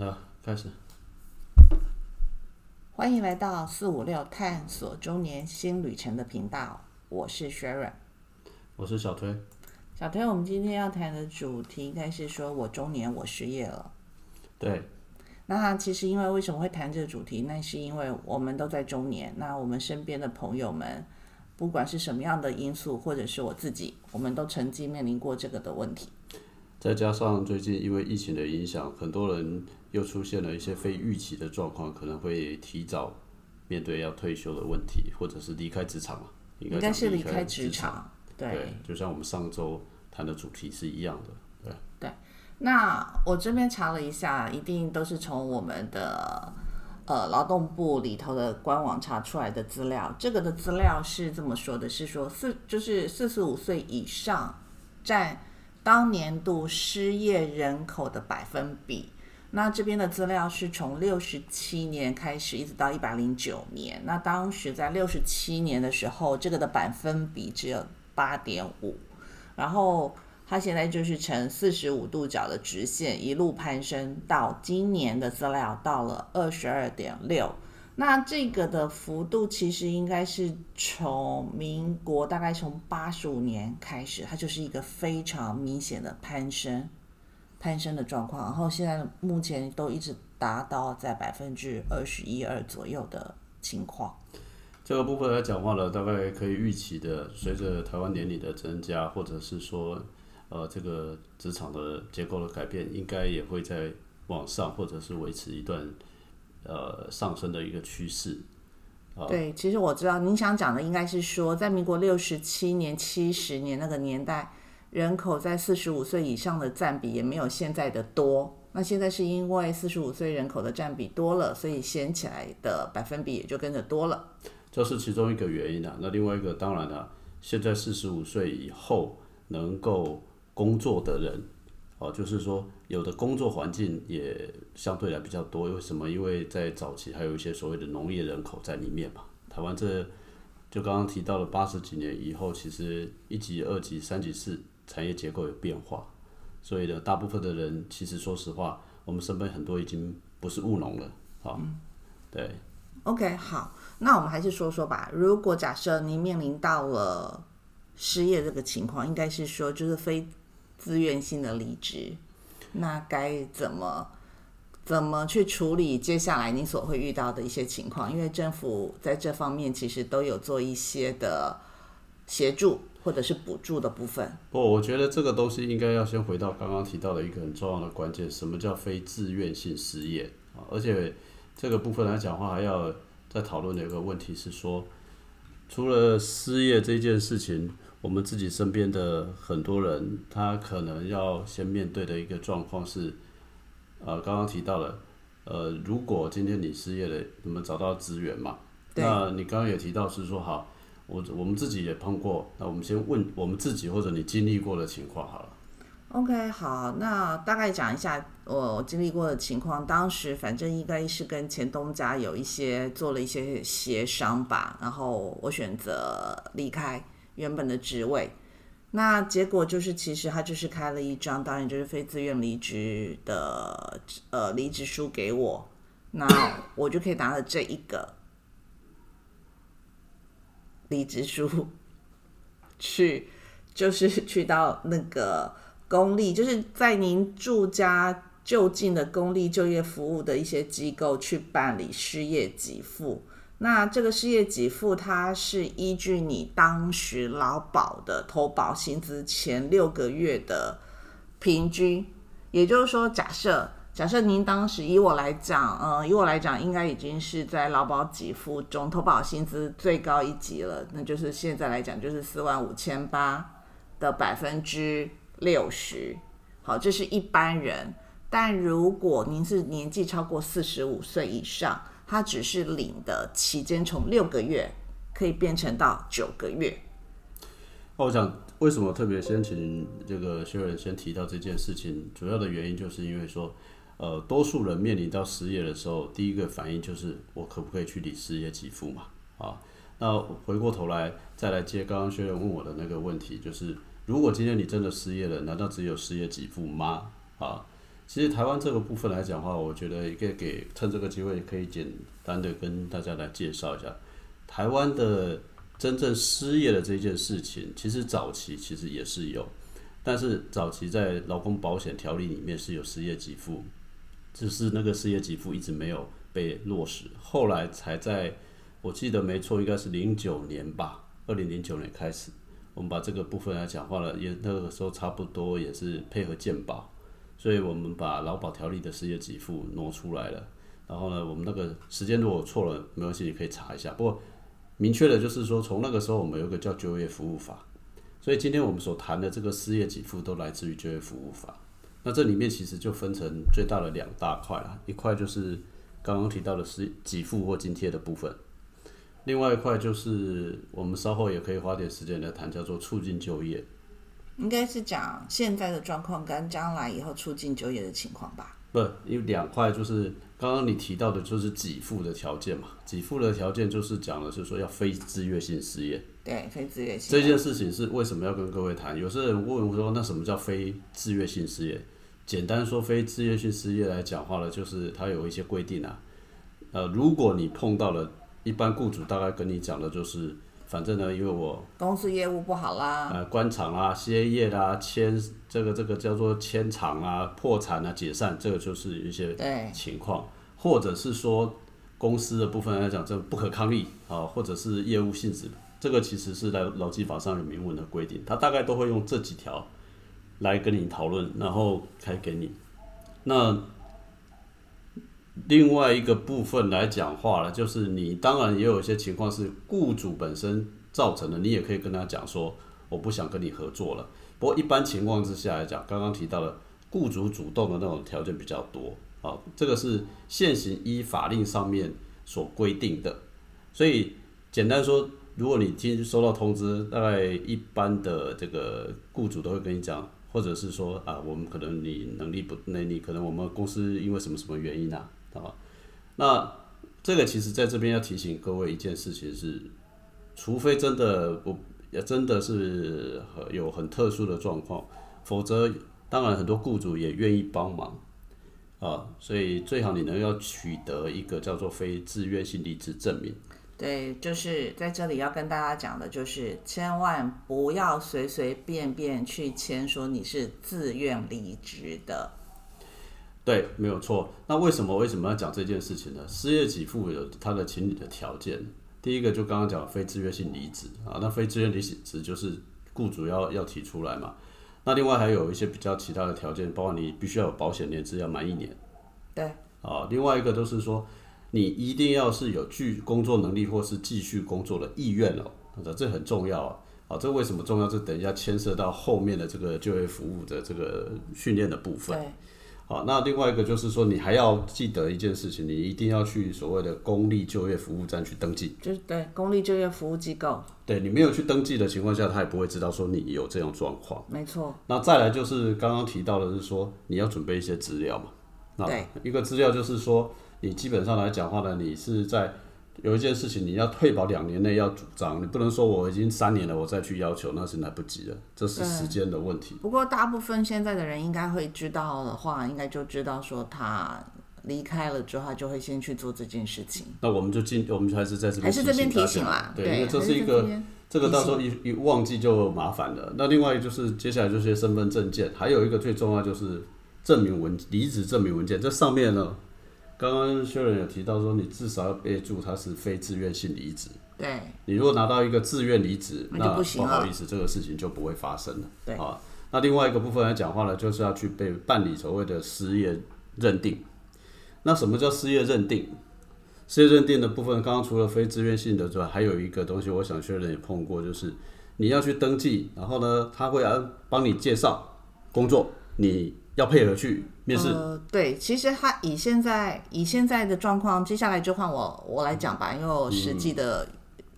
那开始。欢迎来到四五六探索中年新旅程的频道，我是 Sharon。我是小推。小推，我们今天要谈的主题应该是说我中年我失业了。对，那其实因为为什么会谈这个主题？那是因为我们都在中年，那我们身边的朋友们，不管是什么样的因素，或者是我自己，我们都曾经面临过这个的问题。再加上最近因为疫情的影响，很多人又出现了一些非预期的状况，可能会提早面对要退休的问题，或者是离开职场嘛？应应该是离开开职场，对对，就像我们上周谈的主题是一样的，对。对。那我这边查了一下，一定都是从我们的呃劳动部里头的官网查出来的资料。这个的资料是这么说的：是说四就是四十五岁以上占当年度失业人口的百分比。那这边的资料是从六十七年开始，一直到一百零九年。那当时在六十七年的时候，这个的百分比只有八点五，然后它现在就是呈四十五度角的直线，一路攀升到今年的资料到了二十二点六。那这个的幅度其实应该是从民国大概从八十五年开始，它就是一个非常明显的攀升。攀升的状况，然后现在目前都一直达到在百分之二十一二左右的情况。这个部分来讲话呢，大概可以预期的，随着台湾年龄的增加，或者是说，呃，这个职场的结构的改变，应该也会在往上，或者是维持一段呃上升的一个趋势。对，其实我知道您想讲的应该是说，在民国六十七年、七十年那个年代。人口在四十五岁以上的占比也没有现在的多。那现在是因为四十五岁人口的占比多了，所以掀起来的百分比也就跟着多了。这是其中一个原因啊。那另外一个当然了，现在四十五岁以后能够工作的人，哦，就是说有的工作环境也相对来比较多。为什么？因为在早期还有一些所谓的农业人口在里面嘛。台湾这就刚刚提到了八十几年以后，其实一级、二级、三级、四。产业结构有变化，所以呢，大部分的人其实说实话，我们身边很多已经不是务农了，好，对。OK，好，那我们还是说说吧。如果假设您面临到了失业这个情况，应该是说就是非自愿性的离职，那该怎么怎么去处理接下来你所会遇到的一些情况？因为政府在这方面其实都有做一些的协助。或者是补助的部分。不，我觉得这个东西应该要先回到刚刚提到的一个很重要的关键：什么叫非自愿性失业啊？而且这个部分来讲话，还要再讨论的一个问题是说，除了失业这件事情，我们自己身边的很多人，他可能要先面对的一个状况是，呃，刚刚提到了，呃，如果今天你失业了，你们找到资源嘛？那你刚刚也提到是说好。我我们自己也碰过，那我们先问我们自己或者你经历过的情况好了。OK，好，那大概讲一下我经历过的情况。当时反正应该是跟前东家有一些做了一些协商吧，然后我选择离开原本的职位。那结果就是，其实他就是开了一张，当然就是非自愿离职的呃离职书给我，那我就可以拿了这一个。离职书，去就是去到那个公立，就是在您住家就近的公立就业服务的一些机构去办理失业给付。那这个失业给付，它是依据你当时劳保的投保薪资前六个月的平均，也就是说，假设。假设您当时以我来讲，呃，以我来讲，应该已经是在劳保给付中投保薪资最高一级了，那就是现在来讲就是四万五千八的百分之六十。好，这是一般人。但如果您是年纪超过四十五岁以上，他只是领的期间从六个月可以变成到九个月。我想为什么特别先请这个薛仁先提到这件事情，主要的原因就是因为说。呃，多数人面临到失业的时候，第一个反应就是我可不可以去领失业给付嘛？啊，那回过头来再来接刚刚学员问我的那个问题，就是如果今天你真的失业了，难道只有失业给付吗？啊，其实台湾这个部分来讲的话，我觉得也可以给趁这个机会可以简单的跟大家来介绍一下台湾的真正失业的这件事情。其实早期其实也是有，但是早期在劳工保险条例里面是有失业给付，只是那个失业给付一直没有被落实，后来才在我记得没错，应该是零九年吧，二零零九年开始，我们把这个部分来讲话了，也那个时候差不多也是配合健保。所以我们把劳保条例的失业给付挪出来了，然后呢，我们那个时间如果错了，没关系，你可以查一下。不过明确的就是说，从那个时候我们有一个叫就业服务法，所以今天我们所谈的这个失业给付都来自于就业服务法。那这里面其实就分成最大的两大块啦，一块就是刚刚提到的是给付或津贴的部分，另外一块就是我们稍后也可以花点时间来谈，叫做促进就业。应该是讲现在的状况跟将来以后促进就业的情况吧。不，因为两块就是刚刚你提到的，就是给付的条件嘛。给付的条件就是讲的是说要非自愿性失业。对，非自愿性。这件事情是为什么要跟各位谈？有些人问我说，那什么叫非自愿性失业？简单说，非自愿性失业来讲话呢，就是它有一些规定啊。呃，如果你碰到了，一般雇主大概跟你讲的就是。反正呢，因为我公司业务不好啦，呃，关厂啊、歇业啦、迁这个这个叫做迁厂啊、破产啊、解散，这个就是一些情况，或者是说公司的部分来讲，这不可抗力啊，或者是业务性质，这个其实是在劳基法上有明文的规定，他大概都会用这几条来跟你讨论，然后开给你。那另外一个部分来讲话了，就是你当然也有一些情况是雇主本身造成的，你也可以跟他讲说，我不想跟你合作了。不过一般情况之下来讲，刚刚提到的雇主主动的那种条件比较多啊，这个是现行依法令上面所规定的。所以简单说，如果你今收到通知，大概一般的这个雇主都会跟你讲，或者是说啊，我们可能你能力不，那你可能我们公司因为什么什么原因啊？啊，那这个其实在这边要提醒各位一件事情是，除非真的不也真的是有很特殊的状况，否则当然很多雇主也愿意帮忙啊，所以最好你能要取得一个叫做非自愿性离职证明。对，就是在这里要跟大家讲的，就是千万不要随随便便去签说你是自愿离职的。对，没有错。那为什么为什么要讲这件事情呢？失业给付有它的情理的条件。第一个就刚刚讲非自愿性离职啊，那非自愿离职就是雇主要要提出来嘛。那另外还有一些比较其他的条件，包括你必须要有保险年资要满一年。对。啊，另外一个就是说你一定要是有具工作能力或是继续工作的意愿哦，这很重要啊。啊，这为什么重要？这等一下牵涉到后面的这个就业服务的这个训练的部分。对。好，那另外一个就是说，你还要记得一件事情，你一定要去所谓的公立就业服务站去登记。就是对公立就业服务机构。对你没有去登记的情况下，他也不会知道说你有这样状况。没错。那再来就是刚刚提到的是说，你要准备一些资料嘛。对。一个资料就是说，你基本上来讲话呢，你是在。有一件事情，你要退保两年内要主张，你不能说我已经三年了，我再去要求那是来不及了，这是时间的问题。不过大部分现在的人应该会知道的话，应该就知道说他离开了之后，他就会先去做这件事情。那我们就进，我们还是在这边还是这边提醒啦，对，因为这是一个这个到时候一一忘记就麻烦了。那另外就是接下来就是身份证件，还有一个最重要就是证明文离职证明文件，这上面呢。刚刚薛仁有提到说，你至少要备注他是非自愿性离职。对。你如果拿到一个自愿离职，那不好意思，这个事情就不会发生了。对。啊，那另外一个部分来讲话呢，就是要去被办理所谓的失业认定。那什么叫失业认定？失业认定的部分，刚刚除了非自愿性的之外，还有一个东西，我想薛仁也碰过，就是你要去登记，然后呢，他会啊帮你介绍工作，你。要配合去面试。呃，对，其实他以现在以现在的状况，接下来就换我我来讲吧，因为我实际的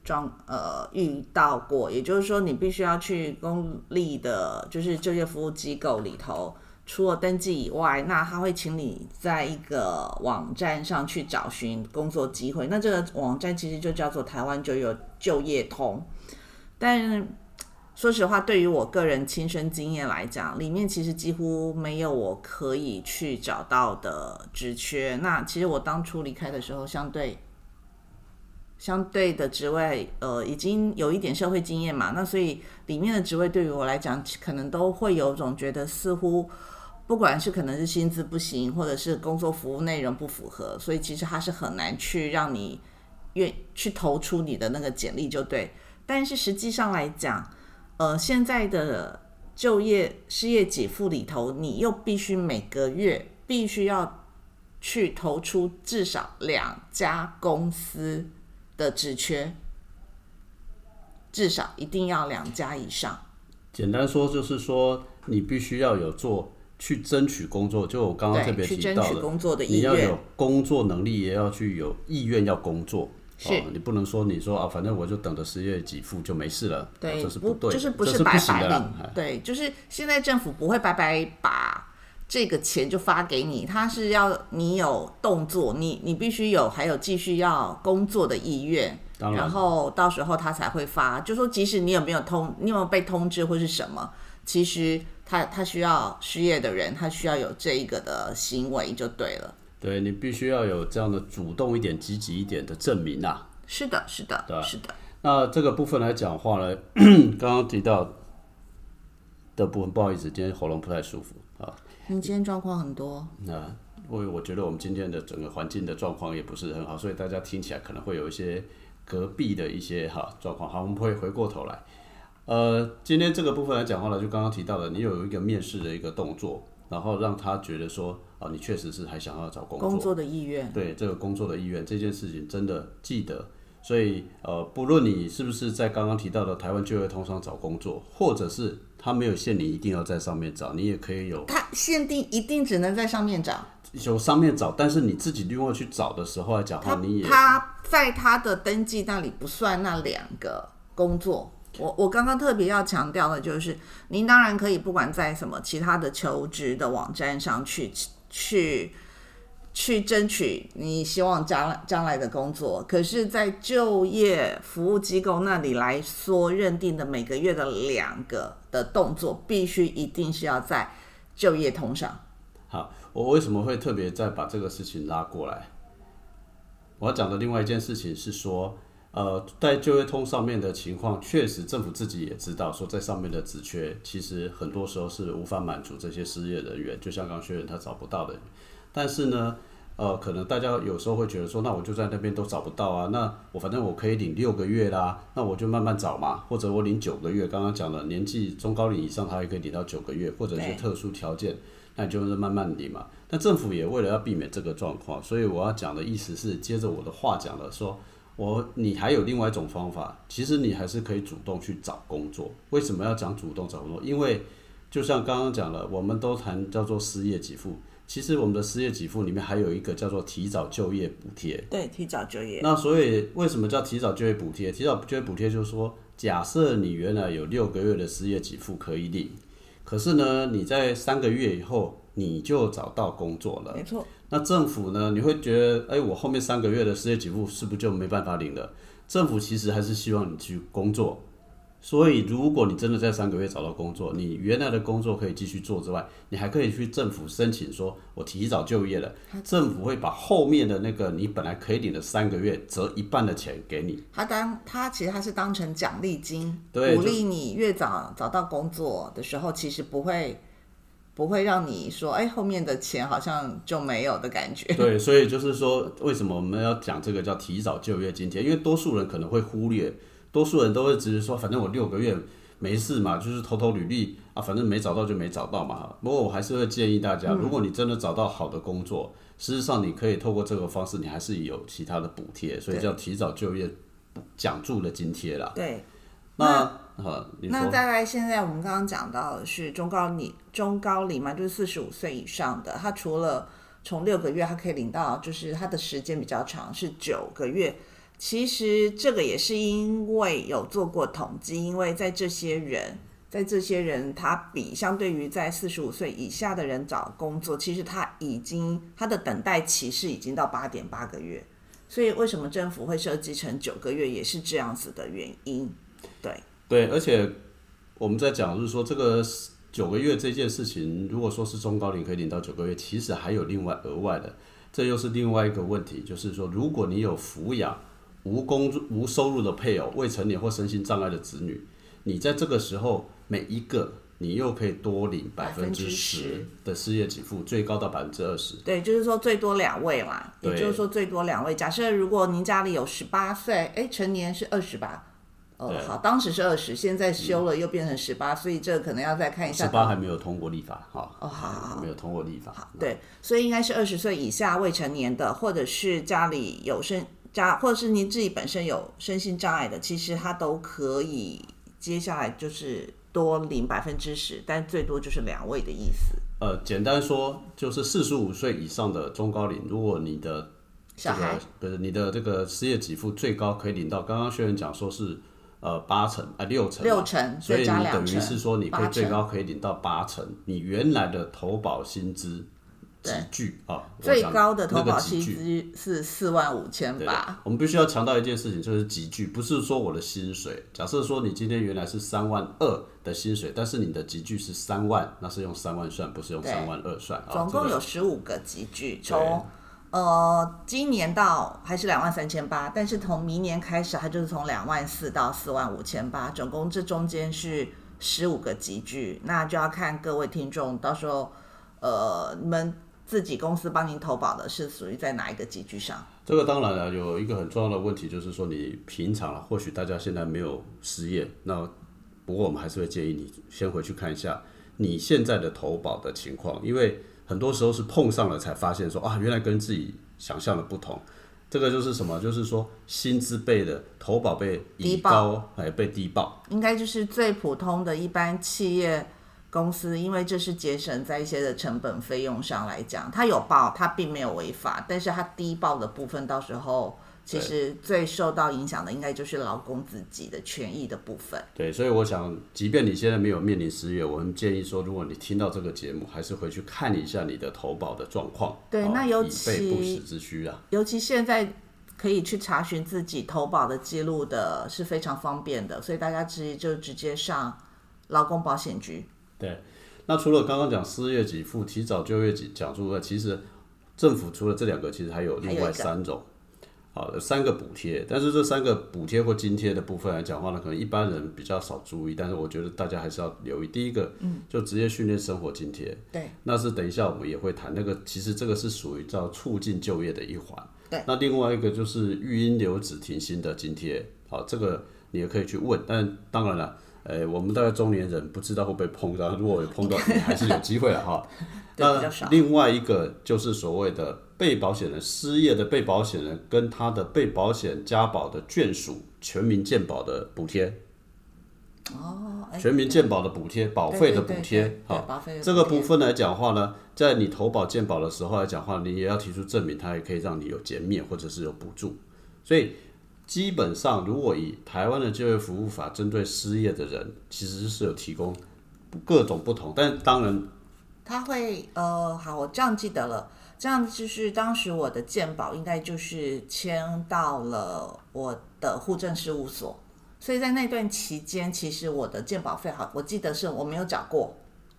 状呃遇到过，也就是说，你必须要去公立的，就是就业服务机构里头，除了登记以外，那他会请你在一个网站上去找寻工作机会。那这个网站其实就叫做台湾就有就业通，但说实话，对于我个人亲身经验来讲，里面其实几乎没有我可以去找到的职缺。那其实我当初离开的时候，相对相对的职位，呃，已经有一点社会经验嘛，那所以里面的职位对于我来讲，可能都会有种觉得似乎，不管是可能是薪资不行，或者是工作服务内容不符合，所以其实它是很难去让你愿去投出你的那个简历就对。但是实际上来讲，呃，现在的就业失业给付里头，你又必须每个月必须要去投出至少两家公司的职缺，至少一定要两家以上。简单说就是说，你必须要有做去争取工作，就我刚刚特别去争取提到的，工作的意愿你要有。工作能力，也要去有意愿要工作。是哦，你不能说你说啊，反正我就等着失业给付就没事了，对，哦这是对的，就是不是白白领哎，对，就是现在政府不会白白把这个钱就发给你，他是要你有动作，你你必须有，还有继续要工作的意愿，然然后到时候他才会发。就说即使你有没有通，你有没有被通知或是什么，其实他他需要失业的人，他需要有这一个的行为就对了。对你必须要有这样的主动一点、积极一点的证明啊。是的，是的对，是的，那这个部分来讲话呢，刚刚提到的部分，不好意思，今天喉咙不太舒服啊。你今天状况很多，那因为我觉得我们今天的整个环境的状况也不是很好，所以大家听起来可能会有一些隔壁的一些哈状况。好，我们会回过头来。呃，今天这个部分来讲话呢，就刚刚提到的，你有一个面试的一个动作，然后让他觉得说，啊，你确实是还想要找工作，工作的意愿，对这个工作的意愿这件事情，真的记得。所以呃，不论你是不是在刚刚提到的台湾就业通上找工作，或者是他没有限你一定要在上面找，你也可以有他限定一定只能在上面找。有上面找，但是你自己另外去找的时候来讲话，他你也他在他的登记那里不算那两个工作。我我刚刚特别要强调的就是，您当然可以不管在什么其他的求职的网站上去去去争取你希望将将来的工作，可是，在就业服务机构那里来说，认定的每个月的两个的动作，必须一定是要在就业通上。好。我为什么会特别再把这个事情拉过来？我要讲的另外一件事情是说，呃，在就业通上面的情况，确实政府自己也知道，说在上面的职缺，其实很多时候是无法满足这些失业人员，就像刚学员他找不到的。但是呢，呃，可能大家有时候会觉得说，那我就在那边都找不到啊，那我反正我可以领六个月啦，那我就慢慢找嘛，或者我领九个月。刚刚讲了，年纪中高龄以上，他也可以领到九个月，或者是特殊条件，那你就是慢慢领嘛。但政府也为了要避免这个状况，所以我要讲的意思是，接着我的话讲了，说我你还有另外一种方法，其实你还是可以主动去找工作。为什么要讲主动找工作？因为就像刚刚讲了，我们都谈叫做失业给付，其实我们的失业给付里面还有一个叫做提早就业补贴。对，提早就业。那所以为什么叫提早就业补贴？提早就业补贴就是说，假设你原来有六个月的失业给付可以领，可是呢，你在三个月以后你就找到工作了。没错，那政府呢？你会觉得，哎，我后面三个月的失业给付是不是就没办法领了？政府其实还是希望你去工作。所以，如果你真的在三个月找到工作，你原来的工作可以继续做之外，你还可以去政府申请说，我提早就业了，政府会把后面的那个你本来可以领的三个月折一半的钱给你。他当他其实他是当成奖励金，对鼓励你越早找到工作的时候，其实不会不会让你说，哎，后面的钱好像就没有的感觉。对，所以就是说，为什么我们要讲这个叫提早就业津贴？因为多数人可能会忽略，多数人都会只是说，反正我六个月没事嘛，就是投投履历啊，反正没找到就没找到嘛。不过我还是会建议大家，如果你真的找到好的工作，事实上你可以透过这个方式，你还是有其他的补贴，所以叫提早就业奖助的津贴啦。对，那啊，那大概，现在我们刚刚讲到的是中高龄，中高龄嘛，就是四十五岁以上的，他除了从六个月，他可以领到，就是他的时间比较长，是九个月。其实这个也是因为有做过统计，因为在这些人，在这些人，他比相对于在四十五岁以下的人找工作，其实他已经他的等待期是已经到八点八个月。所以为什么政府会设计成九个月，也是这样子的原因。对，对，而且我们在讲就是说这个九个月这件事情，如果说是中高龄可以领到九个月，其实还有另外额外的，这又是另外一个问题，就是说如果你有抚养无工无收入的配偶、未成年或身心障碍的子女，你在这个时候每一个你又可以多领百分之十的失业给付，最高到百分之二十。对，就是说最多两位嘛，也就是说最多两位。假设如果您家里有十八岁，哎，成年是二十吧？好，当时是二十，现在修了又变成十八，所以这个可能要再看一下。十八还没有通过立法哈，哦，好好好。没有通过立法。对，所以应该是二十岁以下未成年的，或者是家里有身家，或者是您自己本身有身心障碍的，其实他都可以接下来就是多领百分之十，但最多就是两位的意思。呃，简单说就是四十五岁以上的中高龄，如果你的这小孩个不是你的这个失业给付最高可以领到，刚刚学员讲说是呃八成啊六成六成所以你等于是说你可以最高可以领到八成，你原来的投保薪资集聚啊，最高的投那个保薪资是四万五千对八，我们必须要强调一件事情，就是集聚，不是说我的薪水。假设说你今天原来是三万二的薪水，但是你的集聚是三万，那是用三万算，不是用三万二算啊。总共有十五个集聚，从呃今年到还是两万三千八，但是从明年开始，它就是从两万四到四万五千八，总共这中间是十五个集聚，那就要看各位听众到时候呃你们自己公司帮您投保的是属于在哪一个集聚上。这个当然了，有一个很重要的问题，就是说你平常，或许大家现在没有失业，那不过我们还是会建议你先回去看一下你现在的投保的情况，因为很多时候是碰上了才发现说啊，原来跟自己想象的不同。这个就是什么？就是说薪资被的投保被低以高，哎，被低报。应该就是最普通的一般企业公司，因为这是节省在一些的成本费用上来讲，它有报，它并没有违法，但是它低报的部分，到时候其实最受到影响的应该就是劳工自己的权益的部分。对，所以我想，即便你现在没有面临失业，我们建议说，如果你听到这个节目，还是回去看一下你的投保的状况。对哦那尤以备不其时之需啊。尤其现在可以去查询自己投保的记录的是非常方便的，所以大家直接就直接上劳工保险局。对，那除了刚刚讲失业给付、提早就业给讲助外，其实政府除了这两个，其实还有另外三种，好有三个补贴。但是这三个补贴或津贴的部分来讲的话呢，可能一般人比较少注意，但是我觉得大家还是要留意。第一个，嗯，就职业训练生活津贴，对，那是等一下我们也会谈那个，其实这个是属于叫促进就业的一环。对，那另外一个就是育婴留职停薪的津贴，好，这个你也可以去问，但当然了。呃，我们大概中年人不知道会不会碰到，如果有碰到，你还是有机会了哈。那另外一个就是所谓的被保险人失业的被保险人跟他的被保险家保的眷属全民健保的补贴，哦，哎全民健保的补贴，保费的补贴，对好，保费的这个部分来讲话呢，在你投保健保的时候来讲话，你也要提出证明，它也可以让你有减免或者是有补助。所以基本上，如果以台湾的就业服务法针对失业的人，其实是有提供各种不同，但当然他会呃，好，我这样记得了。这样就是当时我的健保应该就是签到了我的户政事务所，所以在那段期间，其实我的健保费好，我记得是我没有缴过，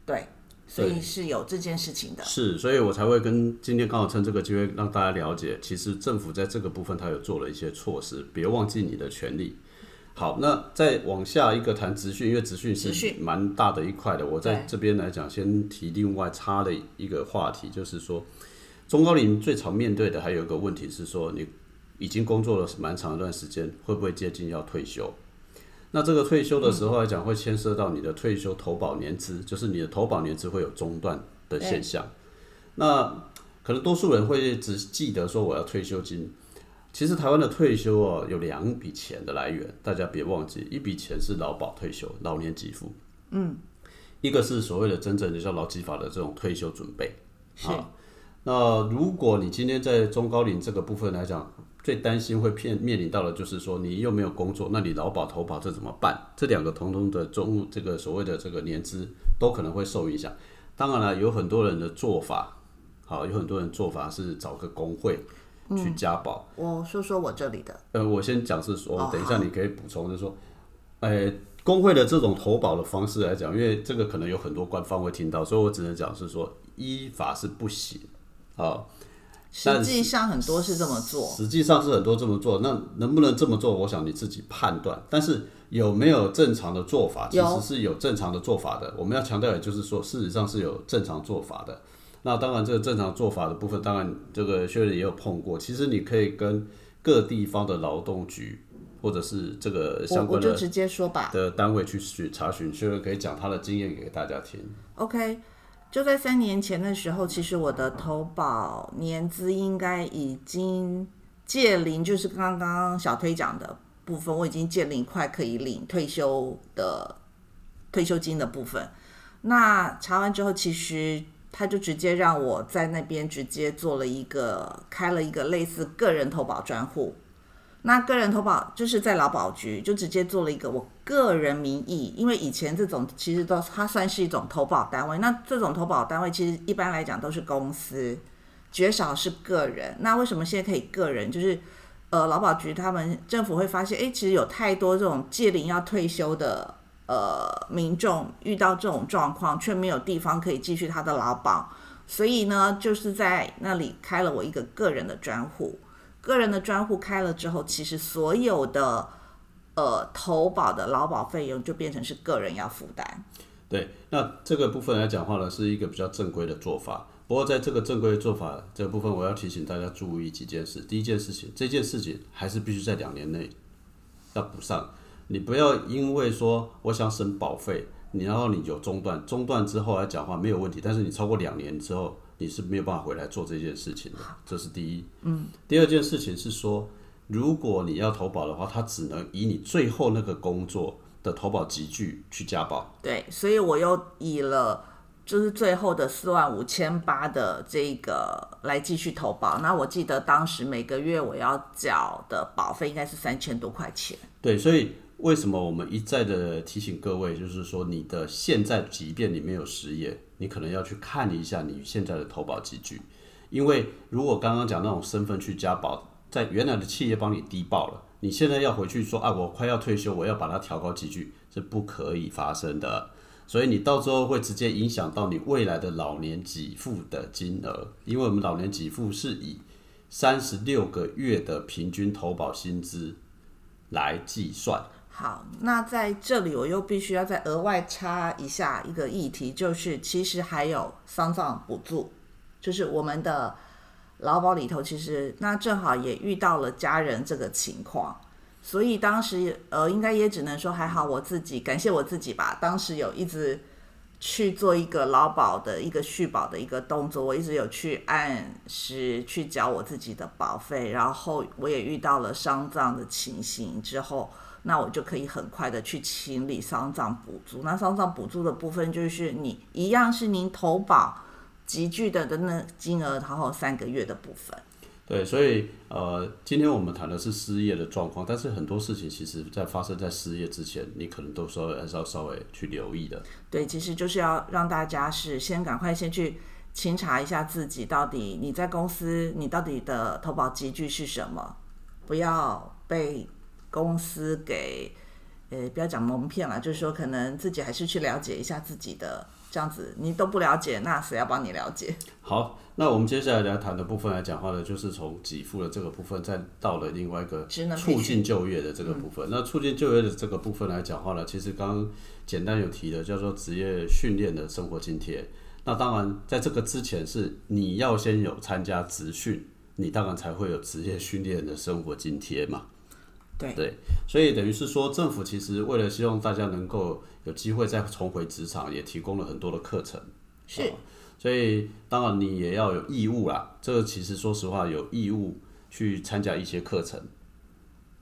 对，所以是有这件事情的。是，所以我才会跟今天刚好趁这个机会让大家了解，其实政府在这个部分它有做了一些措施，别忘记你的权利。好，那再往下一个谈职训，因为职训是蛮大的一块的。我在这边来讲，先提另外插的一个话题，就是说中高龄最常面对的还有一个问题是说，你已经工作了蛮长一段时间，会不会接近要退休？那这个退休的时候来讲，会牵涉到你的退休投保年资，就是你的投保年资会有中断的现象。那可能多数人会只记得说我要退休金，其实台湾的退休哦有两笔钱的来源，大家别忘记，一笔钱是劳保退休老年给付，嗯，一个是所谓的真正的叫劳基法的这种退休准备。是。啊。那如果你今天在中高龄这个部分来讲，最担心会骗面临到的就是说，你又没有工作，那你劳保投保这怎么办？这两个统统的中这个所谓的这个年资都可能会受影响。当然了，有很多人的做法，好，有很多人做法是找个工会去加保。我说说我这里的，呃，我先讲是说，哦等一下你可以补充，就是说，呃，工会的这种投保的方式来讲，因为这个可能有很多官方会听到，所以我只能讲是说依法是不行啊。实际上很多是这么做，实际上是很多这么做，那能不能这么做？我想你自己判断。但是有没有正常的做法？其实是有正常的做法的。我们要强调，也就是说，事实上是有正常做法的。那当然，这个正常做法的部分，当然这个薛仁也有碰过。其实你可以跟各地方的劳动局或者是这个相关的直接说吧的单位去去查询，薛仁可以讲他的经验给大家听。OK。就在三年前的时候，其实我的投保年资应该已经届龄，就是刚刚小推讲的部分，我已经届龄快可以领退休的退休金的部分。那查完之后，其实他就直接让我在那边直接做了一个开了一个类似个人投保专户。那个人投保就是在劳保局就直接做了一个我个人名义，因为以前这种其实都它算是一种投保单位，那这种投保单位其实一般来讲都是公司，绝少是个人。那为什么现在可以个人？就是呃劳保局他们政府会发现，哎，其实有太多这种届龄要退休的呃民众遇到这种状况，却没有地方可以继续他的劳保，所以呢，就是在那里开了我一个个人的专户。个人的专户开了之后，其实所有的呃投保的劳保费用就变成是个人要负担。对，那这个部分来讲话呢，是一个比较正规的做法。不过在这个正规的做法这个部分，我要提醒大家注意几件事。第一件事情，这件事情还是必须在两年内要补上。你不要因为说我想省保费，你然后你有中断，中断之后来讲话没有问题，但是你超过两年之后。你是没有办法回来做这件事情的，这是第一。嗯，第二件事情是说，如果你要投保的话，它只能以你最后那个工作的投保集聚去加保。对，所以我又以了就是最后的四万五千八的这个来继续投保。那我记得当时每个月我要缴的保费应该是三千多块钱。对，所以为什么我们一再的提醒各位，就是说你的现在，即便你没有失业。你可能要去看一下你现在的投保积聚，因为如果刚刚讲那种身份去加保，在原来的企业帮你低报了，你现在要回去说啊，我快要退休，我要把它调高积聚，是不可以发生的。所以你到时候会直接影响到你未来的老年给付的金额，因为我们老年给付是以三十六个月的平均投保薪资来计算。好，那在这里我又必须要再额外插一下一个议题，就是其实还有丧葬补助，就是我们的劳保里头，其实那正好也遇到了家人这个情况，所以当时呃，应该也只能说还好我自己感谢我自己吧，当时有一直去做一个劳保的一个续保的一个动作，我一直有去按时去缴我自己的保费，然后我也遇到了丧葬的情形之后。那我就可以很快的去清理丧葬补助。那丧葬补助的部分就是你一样是您投保集聚的的那金额，然后三个月的部分。对，所以呃，今天我们谈的是失业的状况，但是很多事情其实在发生在失业之前，你可能都稍微还是要稍微去留意的。对，其实就是要让大家是先赶快先去清查一下自己到底你在公司你到底的投保集聚是什么，不要被。公司给，呃，不要讲蒙骗了，就是说可能自己还是去了解一下自己的这样子，你都不了解，那谁要帮你了解？好，那我们接下来来谈的部分来讲话呢，就是从给付的这个部分，再到了另外一个促进就业的这个部分。那促进就业的这个部分来讲话呢，其实刚刚简单有提的叫做职业训练的生活津贴。那当然，在这个之前是你要先有参加职训，你当然才会有职业训练的生活津贴嘛。对，所以等于是说，政府其实为了希望大家能够有机会再重回职场，也提供了很多的课程。是，所以当然你也要有义务啦。这个其实说实话，有义务去参加一些课程。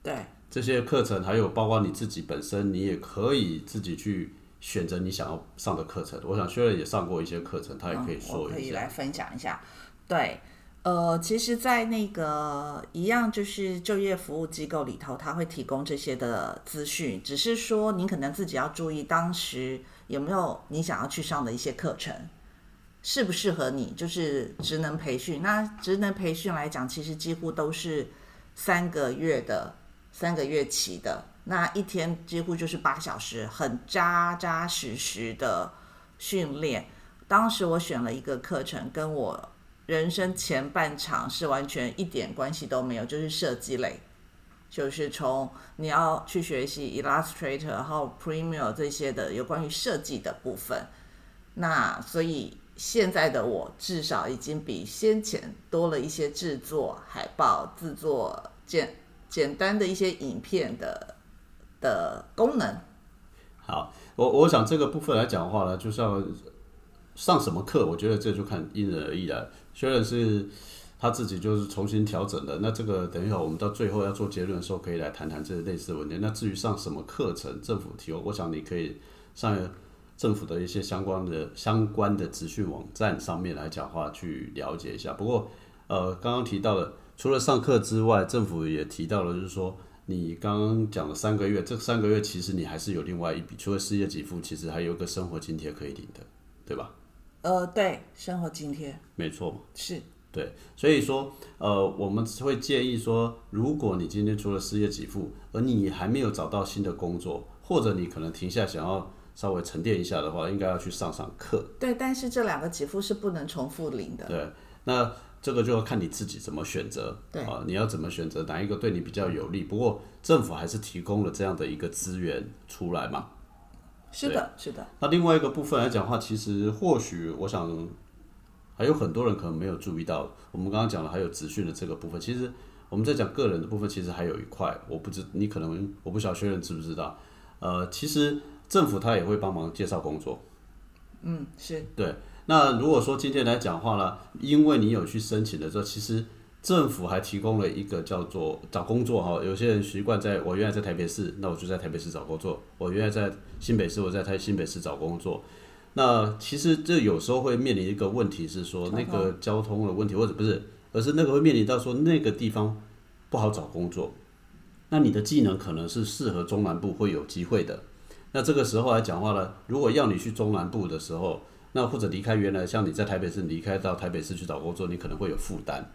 对，这些课程还有包括你自己本身，你也可以自己去选择你想要上的课程。我想薛瑞也上过一些课程，他也可以说一下。可以来分享一下。对。呃，其实，在那个一样就是就业服务机构里头，他会提供这些的资讯，只是说您可能自己要注意，当时有没有你想要去上的一些课程，适不适合你，就是职能培训。那职能培训来讲，其实几乎都是三个月的，三个月期的。那一天几乎就是八小时，很扎扎实实的训练。当时我选了一个课程，跟我人生前半场是完全一点关系都没有，就是设计类，就是从你要去学习 Illustrator，然后 Premiere 这些的有关于设计的部分。那所以现在的我至少已经比先前多了一些制作海报、制作简简单的一些影片的。的功能，好，我我想这个部分来讲的话呢，就是要上什么课，我觉得这就看因人而异了。虽然是他自己就是重新调整的，那这个等一下我们到最后要做结论的时候，可以来谈谈这类似的问题。那至于上什么课程，政府提供，我想你可以上政府的一些相关的相关的资讯网站上面来讲话去了解一下。不过，呃，刚刚提到的，除了上课之外，政府也提到了，就是说。你刚刚讲了三个月，这三个月其实你还是有另外一笔，除了失业给付，其实还有个生活津贴可以领的，对吧？呃，对，生活津贴，没错是，对，所以说，呃，我们会建议说，如果你今天除了失业给付，而你还没有找到新的工作，或者你可能停下想要稍微沉淀一下的话，应该要去上上课。对，但是这两个给付是不能重复领的。对，那。这个就要看你自己怎么选择，啊，你要怎么选择哪一个对你比较有利？不过政府还是提供了这样的一个资源出来嘛。是的，是的。那另外一个部分来讲的话，其实或许我想还有很多人可能没有注意到，我们刚刚讲了还有资讯的这个部分。其实我们在讲个人的部分，其实还有一块，我不知你可能我不晓得学人知不知道。呃，其实政府他也会帮忙介绍工作。嗯，是对。那如果说今天来讲话呢，因为你有去申请的时候，其实政府还提供了一个叫做找工作哈。有些人习惯在我原来在台北市，那我就在台北市找工作；我原来在新北市，我在台新北市找工作。那其实这有时候会面临一个问题是说那个交通的问题，或者不是，而是那个会面临到说那个地方不好找工作。那你的技能可能是适合中南部会有机会的。那这个时候来讲话呢，如果要你去中南部的时候，那或者离开原来像你在台北市离开到台北市去找工作，你可能会有负担。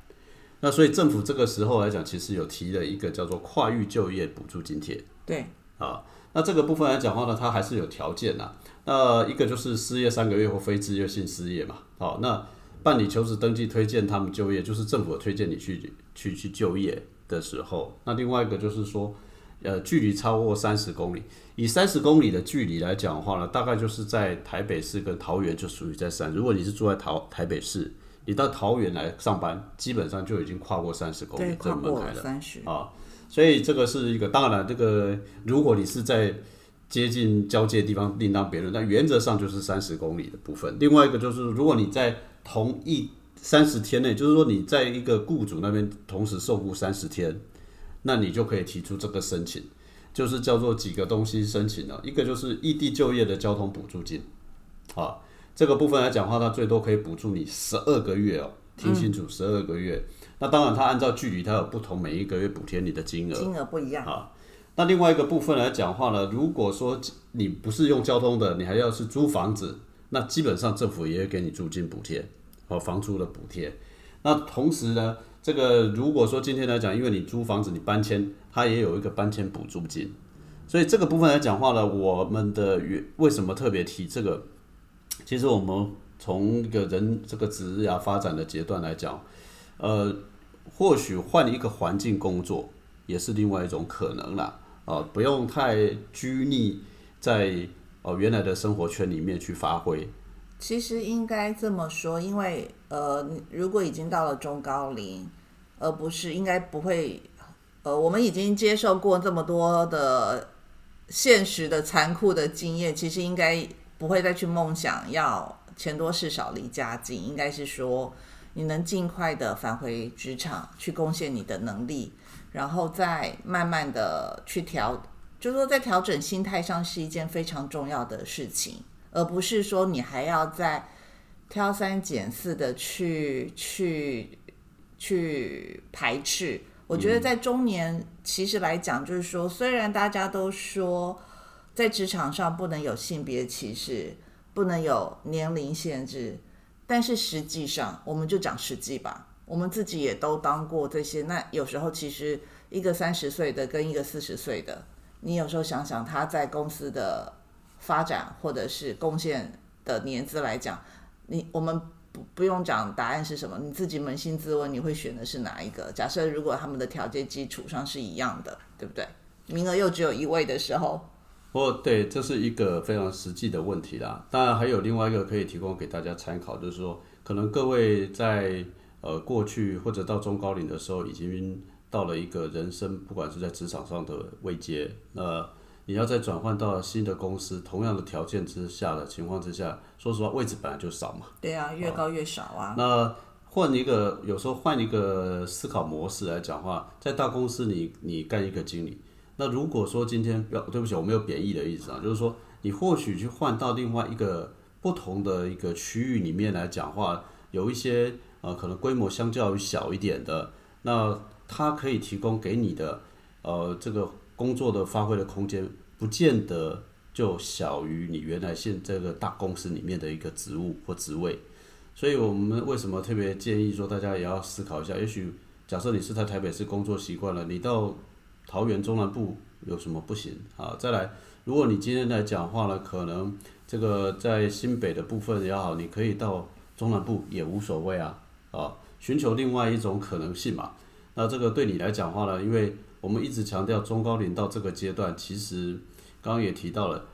那所以政府这个时候来讲，其实有提了一个叫做跨域就业补助津贴。对，啊，那这个部分来讲话呢，它还是有条件呐。那一个就是失业三个月或非自愿性失业嘛。好，那办理求职登记推荐他们就业，就是政府推荐你去去去就业的时候。那另外一个就是说。呃，距离超过三十公里，以三十公里的距离来讲的话呢，大概就是在台北市跟桃园就属于在三。如果你是住在桃台北市，你到桃园来上班，基本上就已经跨过三十公里这门槛了。三十啊，所以这个是一个，当然这个如果你是在接近交界地方，另当别论。但原则上就是三十公里的部分。另外一个就是，如果你在同一三十天内，就是说你在一个雇主那边同时受雇三十天。那你就可以提出这个申请，就是叫做几个东西申请了，一个就是异地就业的交通补助金，啊，这个部分来讲话，它最多可以补助你十二个月哦，听清楚，十二个月。那当然，它按照距离，它有不同，每一个月补贴你的金额，金额不一样啊。那另外一个部分来讲话呢，如果说你不是用交通的，你还要是租房子，那基本上政府也会给你租金补贴和房租的补贴。那同时呢？这个如果说今天来讲，因为你租房子你搬迁，它也有一个搬迁补助金，所以这个部分来讲话呢，我们的原为什么特别提这个？其实我们从一个人这个职业发展的阶段来讲，呃，或许换一个环境工作也是另外一种可能啦，啊，不用太拘泥在哦原来的生活圈里面去发挥。其实应该这么说，因为呃，如果已经到了中高龄。而不是应该不会，呃，我们已经接受过这么多的现实的残酷的经验，其实应该不会再去梦想要钱多事少离家近，应该是说你能尽快的返回职场去贡献你的能力，然后再慢慢的去调，就是说在调整心态上是一件非常重要的事情，而不是说你还要再挑三拣四的去去。去排斥，我觉得在中年其实来讲，就是说，虽然大家都说在职场上不能有性别歧视，不能有年龄限制，但是实际上，我们就讲实际吧，我们自己也都当过这些。那有时候其实一个三十岁的跟一个四十岁的，你有时候想想他在公司的发展或者是贡献的年资来讲，你我们不不用讲答案是什么，你自己扪心自问，你会选的是哪一个？假设如果他们的条件基础上是一样的，对不对？名额又只有一位的时候，不，对，这是一个非常实际的问题啦。当然还有另外一个可以提供给大家参考，就是说，可能各位在呃过去或者到中高龄的时候，已经到了一个人生，不管是在职场上的位阶，那你要再转换到新的公司，同样的条件之下的情况之下，说实话，位置本来就少嘛。对啊，越高越少啊。那换一个，有时候换一个思考模式来讲话，在大公司你你干一个经理。那如果说今天不，要对不起，我没有贬义的意思啊，就是说你或许去换到另外一个不同的一个区域里面来讲话，有一些呃可能规模相较于小一点的，那它可以提供给你的呃这个工作的发挥的空间，不见得就小于你原来现这个大公司里面的一个职务或职位。所以我们为什么特别建议说大家也要思考一下？也许假设你是在台北市工作习惯了，你到桃园中南部有什么不行啊？再来，如果你今天来讲话呢，可能这个在新北的部分也好，你可以到中南部也无所谓啊啊，寻求另外一种可能性嘛。那这个对你来讲话呢，因为我们一直强调中高龄到这个阶段，其实刚刚也提到了，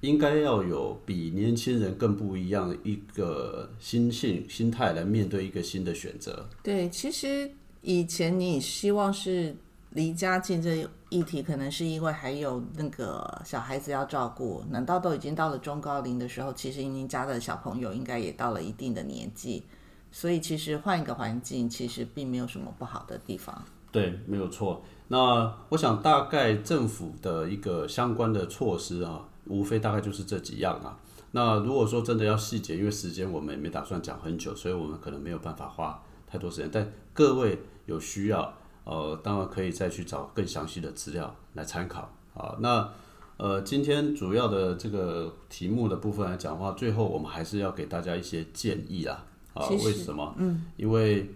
应该要有比年轻人更不一样的一个心性心态来面对一个新的选择。对，其实以前你希望是。离家近这议题，可能是因为还有那个小孩子要照顾。难道都已经到了中高龄的时候？其实您家的小朋友应该也到了一定的年纪，所以其实换一个环境，其实并没有什么不好的地方。对，没有错。那我想大概政府的一个相关的措施啊，无非大概就是这几样啊。那如果说真的要细节，因为时间我们也没打算讲很久，所以我们可能没有办法花太多时间。但各位有需要。呃，当然可以再去找更详细的资料来参考啊。那呃，今天主要的这个题目的部分来讲的话，最后我们还是要给大家一些建议啦。啊，为什么？嗯，因为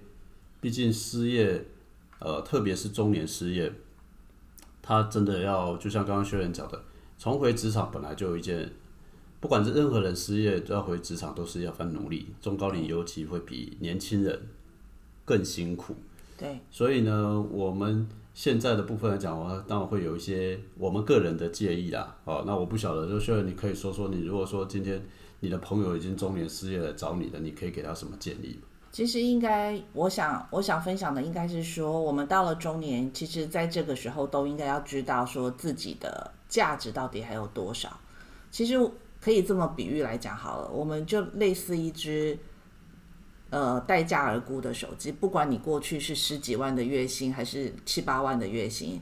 毕竟失业，呃，特别是中年失业，他真的要就像刚刚薛仁讲的，重回职场本来就有一件，不管是任何人失业都要回职场，都是要翻努力。中高龄尤其会比年轻人更辛苦。对，所以呢，我们现在的部分来讲，我当然会有一些我们个人的建议啦。哦，那我不晓得，就需要你可以说说，你如果说今天你的朋友已经中年失业了找你的，你可以给他什么建议？其实应该，我想，我想分享的应该是说，我们到了中年，其实在这个时候都应该要知道说自己的价值到底还有多少。其实可以这么比喻来讲好了，我们就类似一只。呃，待价而沽的手机，不管你过去是十几万的月薪还是七八万的月薪，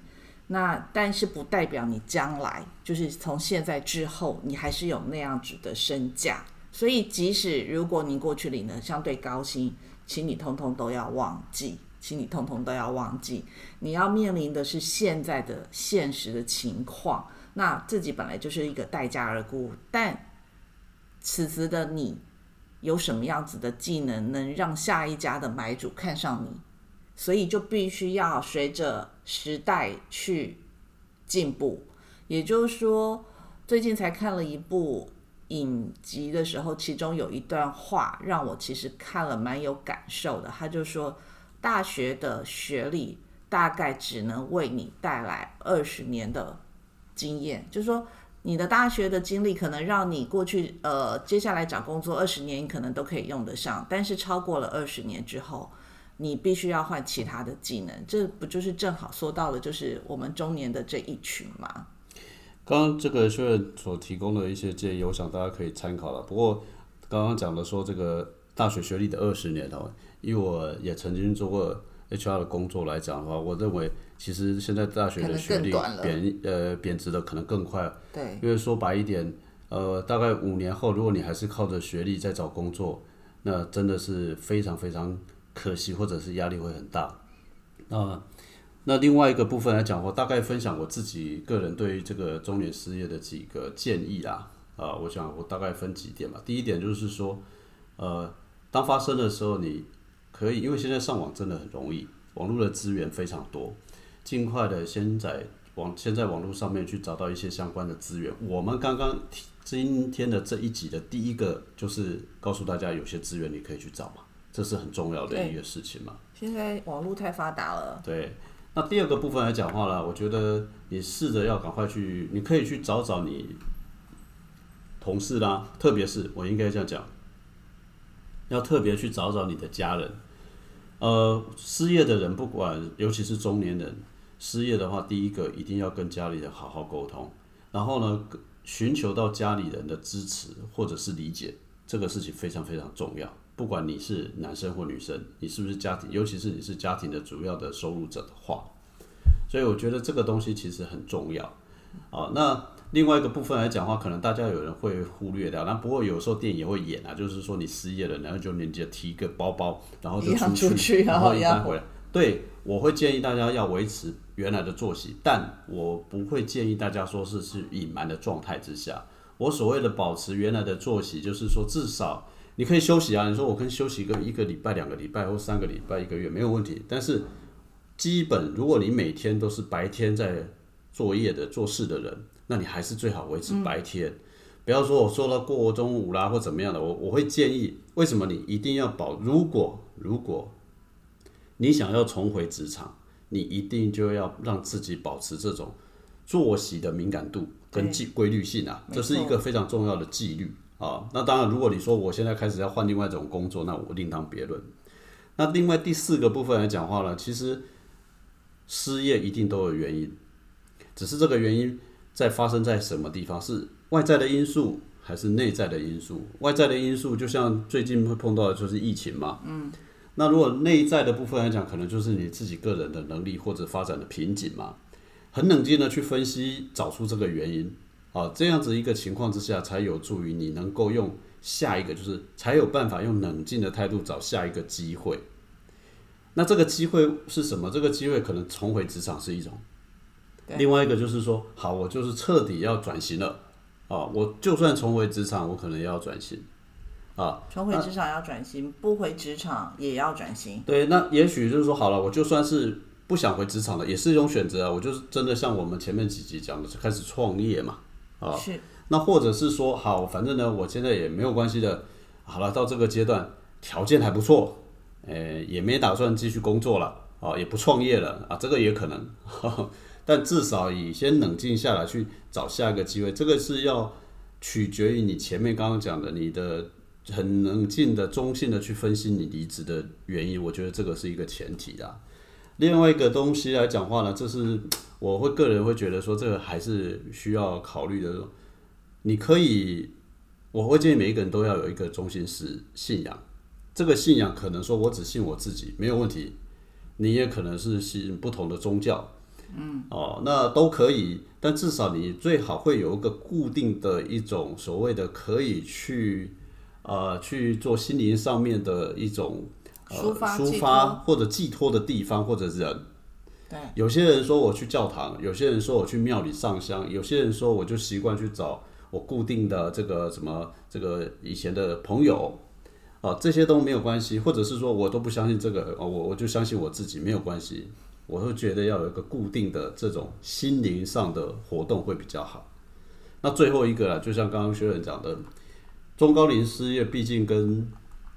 那但是不代表你将来就是从现在之后，你还是有那样子的身价。所以，即使如果你过去领了相对高薪，请你通通都要忘记，请你通通都要忘记，你要面临的是现在的现实的情况。那自己本来就是一个待价而沽，但此时的你。有什么样子的技能能让下一家的买主看上你？所以就必须要随着时代去进步。也就是说，最近才看了一部影集的时候，其中有一段话让我其实看了蛮有感受的。他就说，大学的学历大概只能为你带来二十年的经验，就是说。你的大学的经历可能让你过去呃接下来找工作二十年，你可能都可以用得上。但是超过了二十年之后，你必须要换其他的技能。这不就是正好说到了，就是我们中年的这一群吗？刚刚这个学员所提供的一些建议，我想大家可以参考了。不过刚刚讲的说这个大学学历的二十年哦，因为我也曾经做过 HR 的工作来讲的话，我认为。其实现在大学的学历贬呃贬值的可能更快，对，因为说白一点，呃，大概五年后，如果你还是靠着学历在找工作，那真的是非常非常可惜，或者是压力会很大。那那另外一个部分来讲，我大概分享我自己个人对于这个中年失业的几个建议啦。啊，我想我大概分几点吧。第一点就是说，呃，当发生的时候，你可以，因为现在上网真的很容易，网络的资源非常多。尽快的先在网先在网络上面去找到一些相关的资源。我们刚刚今天的这一集的第一个就是告诉大家，有些资源你可以去找嘛，这是很重要的一个事情嘛。现在网络太发达了，对。那第二个部分来讲话呢，我觉得你试着要赶快去，你可以去找找你同事啦，特别是我应该这样讲，要特别去找找你的家人。呃，失业的人，不管尤其是中年人失业的话，第一个一定要跟家里人好好沟通，然后呢，寻求到家里人的支持或者是理解，这个事情非常非常重要。不管你是男生或女生，你是不是家庭，尤其是你是家庭的主要的收入者的话，所以我觉得这个东西其实很重要。啊，那另外一个部分来讲的话，可能大家有人会忽略掉。那不过有时候电影也会演啊，就是说你失业了，然后就你就提一个包包，然后就出去，然后一般回来。对，我会建议大家要维持原来的作息，但我不会建议大家说是去隐瞒的状态之下。我所谓的保持原来的作息，就是说至少你可以休息啊。你说我可以休息个一个礼拜、两个礼拜或三个礼拜、一个月没有问题。但是基本如果你每天都是白天在作业的做事的人，那你还是最好维持白天，不要说我说到过中午啦或怎么样的。我我会建议，为什么你一定要保？如果如果你想要重回职场，你一定就要让自己保持这种作息的敏感度跟纪规律性啊，这是一个非常重要的纪律啊。那当然，如果你说我现在开始要换另外一种工作，那我另当别论。那另外第四个部分来讲话呢，其实失业一定都有原因。只是这个原因在发生在什么地方？是外在的因素还是内在的因素？外在的因素就像最近会碰到的就是疫情嘛。嗯。那如果内在的部分来讲，可能就是你自己个人的能力或者发展的瓶颈嘛。很冷静的去分析，找出这个原因啊，这样子一个情况之下，才有助于你能够用下一个，就是才有办法用冷静的态度找下一个机会。那这个机会是什么？这个机会可能重回职场是一种。另外一个就是说，好，我就是彻底要转型了，啊，我就算重回职场，我可能也要转型，啊，重回职场要转型，不回职场也要转型。对，那也许就是说，好了，我就算是不想回职场了，也是一种选择啊。我就是真的像我们前面几集讲的，是开始创业嘛，啊，是。那或者是说，好，反正呢，我现在也没有关系的，好了，到这个阶段条件还不错，呃，也没打算继续工作了，啊，也不创业了，啊，这个也可能。但至少以先冷静下来去找下一个机会，这个是要取决于你前面刚刚讲的，你的很冷静的、中性的去分析你离职的原因。我觉得这个是一个前提啊。另外一个东西来讲话呢，这是我会个人会觉得说，这个还是需要考虑的。你可以，我会建议每一个人都要有一个中心是信仰。这个信仰可能说我只信我自己没有问题，你也可能是信不同的宗教。嗯，哦，那都可以，但至少你最好会有一个固定的一种所谓的可以去，呃，去做心灵上面的一种抒发、抒发或者寄托的地方或者人。对，有些人说我去教堂，有些人说我去庙里上香，有些人说我就习惯去找我固定的这个什么这个以前的朋友，啊，这些都没有关系，或者是说我都不相信这个，我我就相信我自己没有关系。我会觉得要有一个固定的这种心灵上的活动会比较好。那最后一个啊，就像刚刚薛仁讲的，中高龄失业毕竟跟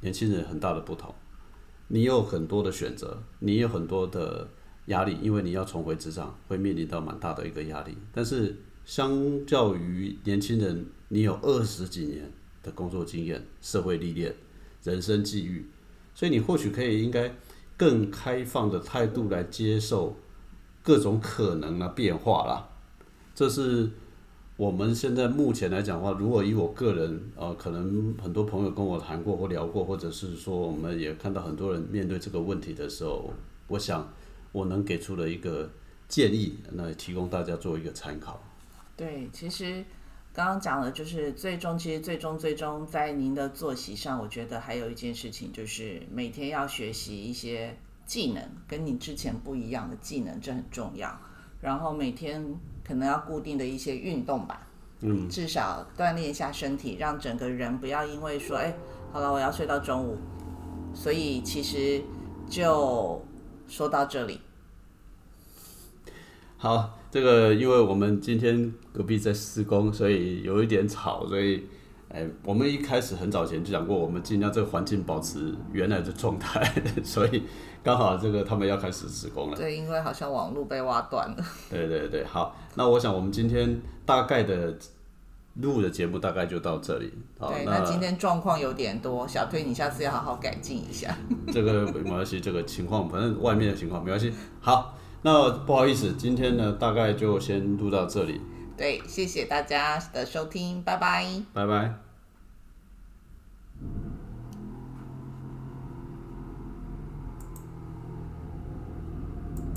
年轻人很大的不同。你有很多的选择，你有很多的压力，因为你要重回职场，会面临到蛮大的一个压力。但是相较于年轻人，你有二十几年的工作经验、社会历练、人生际遇，所以你或许可以应该。更开放的态度来接受各种可能的变化啦，这是我们现在目前来讲的话，如果以我个人，呃，可能很多朋友跟我谈过或聊过，或者是说我们也看到很多人面对这个问题的时候，我想我能给出的一个建议，那提供大家做一个参考。对，其实。刚刚讲的就是最终，其实最终最终在您的作息上，我觉得还有一件事情，就是每天要学习一些技能，跟你之前不一样的技能，这很重要。然后每天可能要固定的一些运动吧，嗯，至少锻炼一下身体，让整个人不要因为说，哎，好了，我要睡到中午。所以其实就说到这里。好，这个因为我们今天隔壁在施工，所以有一点吵，所以，哎，我们一开始很早前就讲过，我们尽量这个环境保持原来的状态，所以刚好这个他们要开始施工了。对，因为好像网络被挖断了。对对对，好，那我想我们今天大概的录的节目大概就到这里。好，对，那今天状况有点多，小推你下次要好好改进一下。这个没关系，这个情况反正外面的情况没关系。好。那不好意思，今天呢大概就先录到这里。对，谢谢大家的收听，拜拜。拜拜。